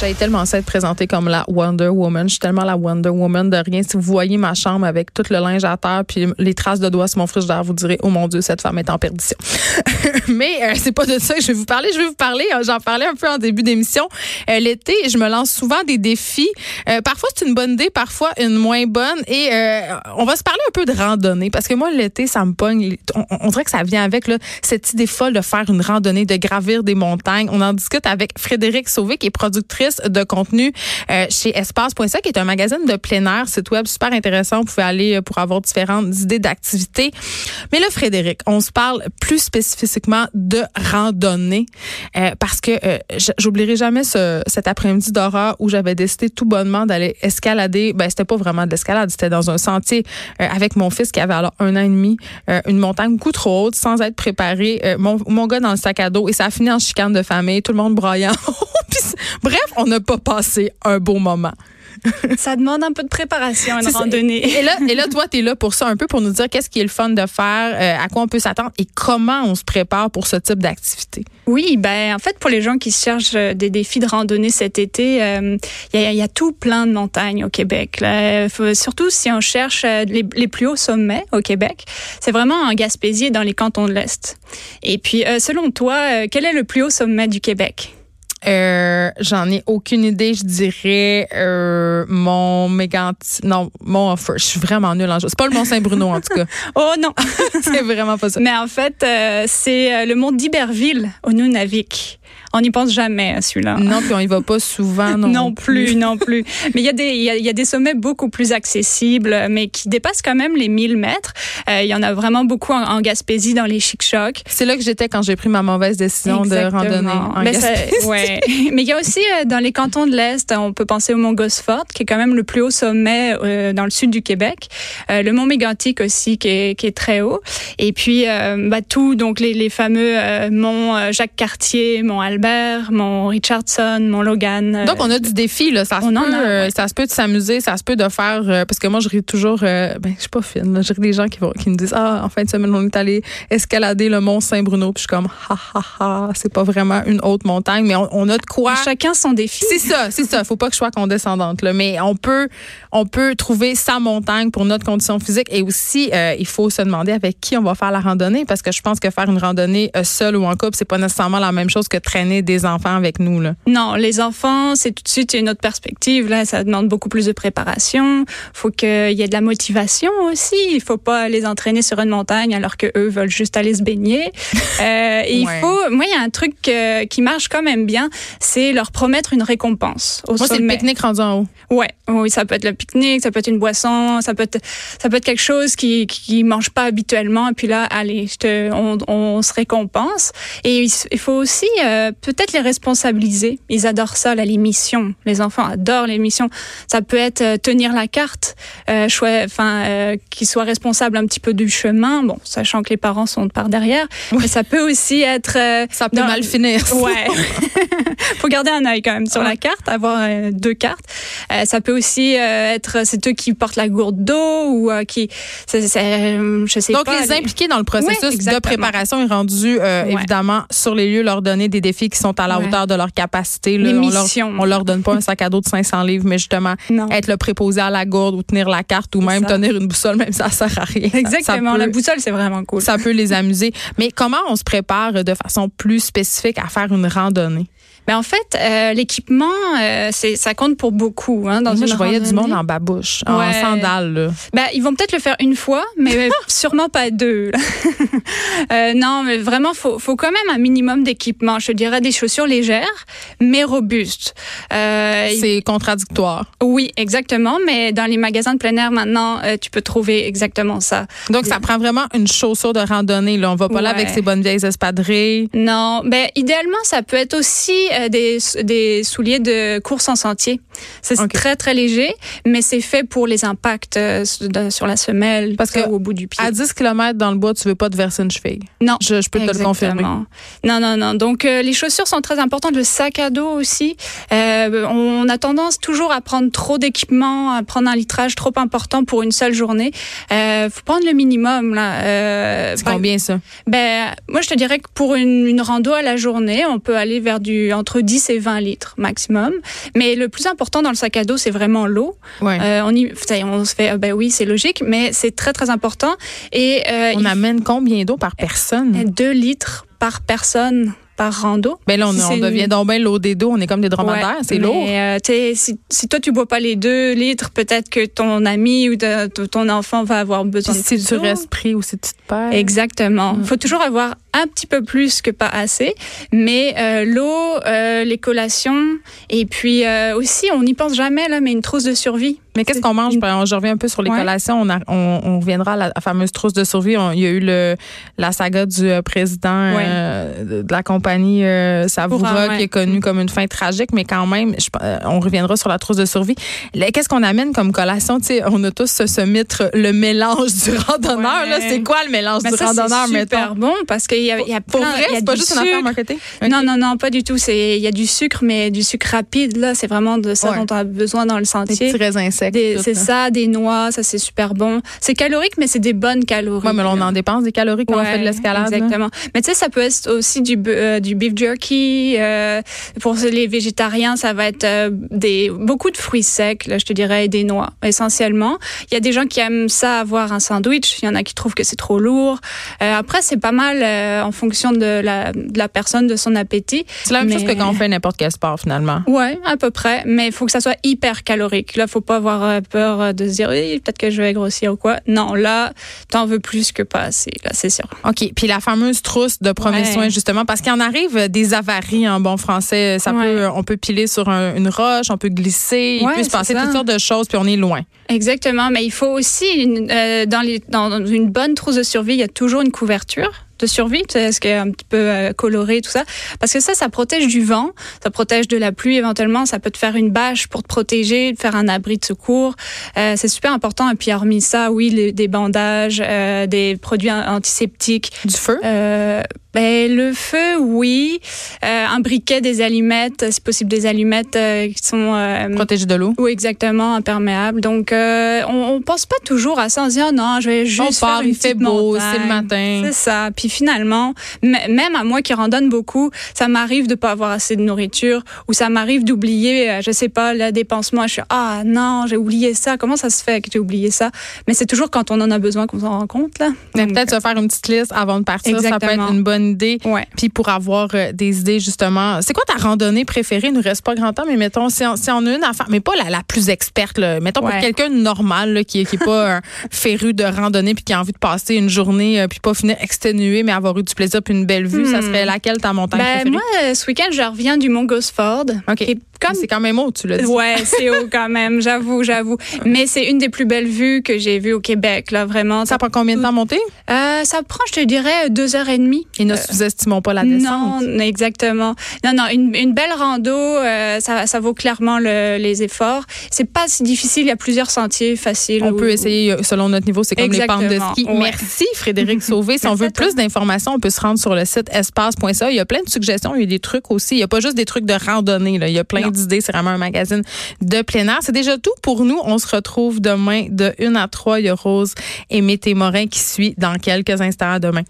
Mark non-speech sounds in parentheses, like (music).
J'ai tellement ça être présentée comme la Wonder Woman. Je suis tellement la Wonder Woman de rien. Si vous voyez ma chambre avec tout le linge à terre puis les traces de doigts sur mon frigidaire, vous direz oh mon dieu cette femme est en perdition. (laughs) Mais euh, c'est pas de ça que je vais vous parler. Je vais vous parler. euh, J'en parlais un peu en début d'émission. Euh, L'été, je me lance souvent des défis. Euh, parfois c'est une bonne idée, parfois une moins bonne. Et on va se parler un peu de randonnée parce que moi l'été ça me pogne. On, on dirait que ça vient avec là, cette idée folle de faire une randonnée, de gravir des montagnes. On en discute avec Frédéric Sauvé qui est productrice de contenu euh, chez Espace.ca, qui est un magazine de plein air, site web super intéressant. Vous pouvez aller euh, pour avoir différentes idées d'activités. Mais là, Frédéric, on se parle plus spécifiquement de randonnée euh, parce que j'oublierai jamais ce, cet après-midi d'horreur où j'avais décidé tout bonnement d'aller escalader. Ben, c'était pas vraiment de l'escalade, c'était dans un sentier avec mon fils qui avait alors un an et demi, une montagne beaucoup trop haute sans être préparé. Mon, mon gars dans le sac à dos et ça a fini en chicane de famille, tout le monde broyant. (laughs) Bref, on n'a pas passé un beau moment. Ça demande un peu de préparation, une randonnée. Et là, et là toi, tu es là pour ça un peu, pour nous dire qu'est-ce qui est le fun de faire, euh, à quoi on peut s'attendre et comment on se prépare pour ce type d'activité. Oui, ben en fait pour les gens qui cherchent euh, des défis de randonnée cet été, euh, il y, a, il y a tout plein de montagnes au Québec. Là. Euh, faut- surtout si on cherche euh, les, les plus hauts sommets au Québec, c'est vraiment en Gaspésie et dans les cantons de l'Est. Et puis euh, selon toi, euh, quel est le plus haut sommet du Québec? Euh, J'en ai aucune idée. Je dirais euh, mon méganti... Non, mon offer. Je suis vraiment nulle en jeu. C'est pas le Mont Saint-Bruno, en tout cas. (laughs) Oh non, (laughs) C'est vraiment pas ça. mais en fait euh, c'est euh, le mont d'Iberville au Nunavik. On n'y pense jamais à celui-là. Non, puis on y va pas souvent non, (laughs) Non plus, non plus. Mais il y, a des, il y, a, il y a des sommets beaucoup plus accessibles, mais qui dépassent quand même les 1000 mètres. Euh, il y en a vraiment beaucoup en, en Gaspésie, dans les chic-chocs. C'est là que j'étais quand j'ai pris ma mauvaise décision de randonner en Mais, ça- Gaspésie. ouais. (laughs) Mais il y a aussi euh, dans les cantons de l'Est, on peut penser au mont Gosford, qui est quand même le plus haut sommet euh, dans le sud du Québec. Euh, le mont Mégantic aussi, qui est, qui est très haut. Et puis, euh, bah, tout, donc les, les fameux euh, monts euh, Jacques-Cartier, mont Albert, mont Richardson, mont Logan. euh, Donc, on a du défi, là. Ça se peut, a, euh, ouais. ça se peut de s'amuser, ça se peut de faire, euh, parce que moi, je ris toujours, euh, ben, je suis pas fine, là. Je ris des gens qui vont, qui me disent, ah, en fin de semaine, on est allé escalader le mont Saint-Bruno, puis je suis comme, ha, ha, ha, c'est pas vraiment une haute montagne, mais on, on a de quoi. Chacun son défi. C'est ça, c'est ça. Faut pas que je sois condescendante, là. Mais on peut, on peut trouver sa montagne pour notre condition physique. Et aussi, euh, il faut se demander avec qui on va faire la randonnée. Parce que je pense que faire une randonnée seule ou en couple, c'est pas nécessairement la même chose que traîner des enfants avec nous, là? Non, les enfants, c'est tout de suite une autre perspective. Là, ça demande beaucoup plus de préparation. Faut qu'il y ait de la motivation aussi. Il faut pas les entraîner sur une montagne alors que eux veulent juste aller se baigner. (laughs) Euh, et Ouais. Il faut. Moi, il y a un truc euh, qui marche quand même bien, c'est leur promettre une récompense au Moi, c'est le pique-nique rendu en haut. Ouais, oui, ça peut être le pique-nique, ça peut être une boisson, ça peut être, ça peut être quelque chose qui qui mange pas habituellement. Et puis là, allez, je te, on, on se récompense. Et il, il faut aussi euh, peut-être les responsabiliser. Ils adorent ça, là, les missions. Les enfants adorent les missions. Ça peut être euh, tenir la carte, euh, enfin, euh, qu'ils soient responsables un petit peu du chemin. Bon, sachant que les parents sont par derrière, mais ça peut aussi être euh, Ça peut dans- mal finir. (laughs) Ouais. (laughs) Faut garder un œil quand même sur la carte, avoir euh, deux cartes. Euh, ça peut aussi euh, être c'est eux qui portent la gourde d'eau ou euh, qui euh, je sais Donc, pas. les impliquer dans le processus Ouais, de préparation est rendu, euh, évidemment, sur les lieux, leur donner des défis qui sont à la Ouais. hauteur de leur capacité. Là. on, leur, on leur donne pas un sac à dos de 500 livres, mais justement, Non. être le préposé à la gourde ou tenir la carte ou même tenir une boussole, même ça sert à rien. Ça- Exactement. ça peut- la boussole, c'est vraiment cool. ça peut les amuser. Mais comment on se prépare de façon plus spécifique à faire une randonnée? Mais en fait, euh, l'équipement, euh, c'est ça compte pour beaucoup. Hein, dans Moi, une je voyais du monde en babouche, en sandales. là. Ben, ils vont peut-être le faire une fois, mais (laughs) sûrement pas deux. (laughs) Euh, non, mais vraiment, faut, faut quand même un minimum d'équipement. Je dirais des chaussures légères, mais robustes. C'est contradictoire. oui, exactement. Mais dans les magasins de plein air maintenant, tu peux trouver exactement ça. Donc, ça prend vraiment une chaussure de randonnée. Là. On va pas là avec ses bonnes vieilles espadrilles. Non, ben idéalement, ça peut être aussi euh, des, des souliers de course en sentier. C'est très très léger, mais c'est fait pour les impacts euh, sur la semelle, Parce que ou au bout du pied. À 10 km dans le bois, tu veux pas te verser une cheville. Non. Je, je peux te le Exactement. confirmer. Non, non, non. Donc, euh, les chaussures sont très importantes. Le sac à dos aussi. On a tendance toujours à prendre trop d'équipements, à prendre un litrage trop important pour une seule journée. Faut prendre le minimum là. C'est combien ça? ben, moi, je te dirais que pour une, une rando à la journée, on peut aller vers du entre 10 et 20 litres maximum. Mais le plus important dans le sac à dos, c'est vraiment l'eau. Ouais. Euh, on, y, se fait, ah ben oui, c'est logique, mais c'est très très important. Et euh, on il amène combien d'eau par personne? faut 2 litres par personne par rando. Ben là, on, Si on c'est devient une- donc l'eau des dos. On est comme des dromadaires. Ouais, c'est lourd. euh, si, si toi tu bois pas les 2 litres, peut-être que ton ami ou de- ton enfant va avoir besoin de si tu restes pris ou si tu te perds. Exactement. Il faut toujours avoir un petit peu plus que pas assez, mais euh, l'eau, euh, les collations, et puis euh, aussi, on n'y pense jamais là, mais une trousse de survie. Mais qu'est-ce qu'on mange? Ben, je reviens un peu sur les Ouais. collations. On, a- on, on reviendra à la, fameuse trousse de survie. On- il y a eu le, la saga du euh, président Ouais. euh, de, de la compagnie euh, Savoura ouais. qui est connu comme une fin tragique, mais quand même, je- on reviendra sur la trousse de survie. Qu'est-ce qu'on amène comme collation? Tu sais, on a tous ce, ce mythe, le mélange du (laughs) randonneur. C'est quoi le mélange Ben, du ça, randonneur, c'est super mettons? bon parce qu'il y a, il y a Pour plein, vrai, il y a c'est pas juste une affaire sucre. marketing? Non, non, non, pas du tout. C'est il y a du sucre, mais du sucre rapide là. C'est vraiment de ça Ouais. dont on a besoin dans le Des sentier. petits. Des- tout, C'est là. ça, des noix, ça c'est super bon. C'est calorique, mais c'est des bonnes calories. Ouais, mais on en dépense des calories quand on Ouais, fait de l'escalade. là. Exactement. Mais tu sais, ça peut être aussi du, euh, du beef jerky. euh, pour les végétariens, ça va être euh, des beaucoup de fruits secs, là, je te dirais, et des noix, essentiellement. Il y a des gens qui aiment ça avoir un sandwich. Il y en a qui trouvent que c'est trop lourd. Après, c'est pas mal euh, en fonction de la, de la personne, de son appétit. C'est la même chose que quand on fait n'importe quel sport, finalement. Ouais, à peu près. Mais il faut que ça soit hyper calorique. Là, faut pas avoir euh, peur euh, de se dire, oui, peut-être que je vais grossir ou quoi. Non, là, t'en veux plus que pas assez. Là, c'est sûr. OK. Puis la fameuse trousse de premiers Ouais. soins, justement, parce qu'il en arrive des avaries en bon français. Ça Ouais. peut, on peut piler sur un- une roche, on peut glisser, il Ouais, peut se passer ça. toutes sortes de choses, puis on est loin. Exactement, mais il faut aussi, une- euh, dans, les, dans une bonne trousse de survie, il y a toujours une couverture de survie, ce qui est un petit peu euh, coloré, tout ça? Parce que ça, ça protège du vent, ça protège de la pluie éventuellement, ça peut te faire une bâche pour te protéger, te faire un abri de secours. Euh, c'est super important. Et puis, hormis ça, oui, les- des bandages, euh, des produits an- antiseptiques. Du feu? Euh, ben, le feu, oui. Euh, un briquet, des allumettes, c'est possible des allumettes euh, qui sont... euh, Protéger de l'eau. oui, exactement, imperméable. Donc, euh, on, on pense pas toujours à ça. On se dit, ah non, je vais juste On part, une il fait beau, c'est le matin. C'est ça. Puis finalement, même à moi qui randonne beaucoup, ça m'arrive de pas avoir assez de nourriture ou ça m'arrive d'oublier, je sais pas, le dépensement. Je suis, ah non, j'ai oublié ça. Comment ça se fait que j'ai oublié ça? Mais c'est toujours quand on en a besoin qu'on s'en rend compte, là. Mais peut-être se faire une petite liste avant de partir, ça peut être une bonne idée. Puis pour avoir euh, des idées, justement, c'est quoi ta randonnée préférée? Il nous reste pas grand temps, mais mettons, si on, si on a une affaire, mais pas la, la plus experte, là. mettons pour quelqu'un normal, là, qui, qui est pas (laughs) un féru de randonnée puis qui a envie de passer une journée euh, puis pas finir exténué, mais avoir eu du plaisir puis une belle vue, ça Hmm. serait laquelle ta montagne Ben, préférée? moi, euh, ce week-end, je reviens du Mont Gosford. OK. qui est comme c'est quand même haut, tu l'as dit. Ouais, c'est haut quand même, j'avoue, j'avoue. Mais c'est une des plus belles vues que j'ai vues au Québec, là, vraiment. Ça prend combien de temps à monter? Euh, ça prend, je te dirais, deux heures et demie. Et ne sous-estimons pas la descente. Non, exactement. Non, non, une, une belle rando, euh, ça, ça vaut clairement le- les efforts. C'est pas si difficile, il y a plusieurs sentiers faciles. On où- peut essayer euh, selon notre niveau, c'est comme les pentes de Exactement, ski. ouais. Merci Frédéric Sauvé. Si (laughs) on Merci veut plus d'informations, on peut se rendre sur le site espace.ca. Il y a plein de suggestions, il y a des trucs aussi. Il n'y a pas juste des trucs de randonnée. Là. Il y a plein D'idées. C'est vraiment un magazine de plein air. C'est déjà tout pour nous. On se retrouve demain de 1 à 3. Il y a Rose et Mété Morin qui suit dans quelques instants. Demain.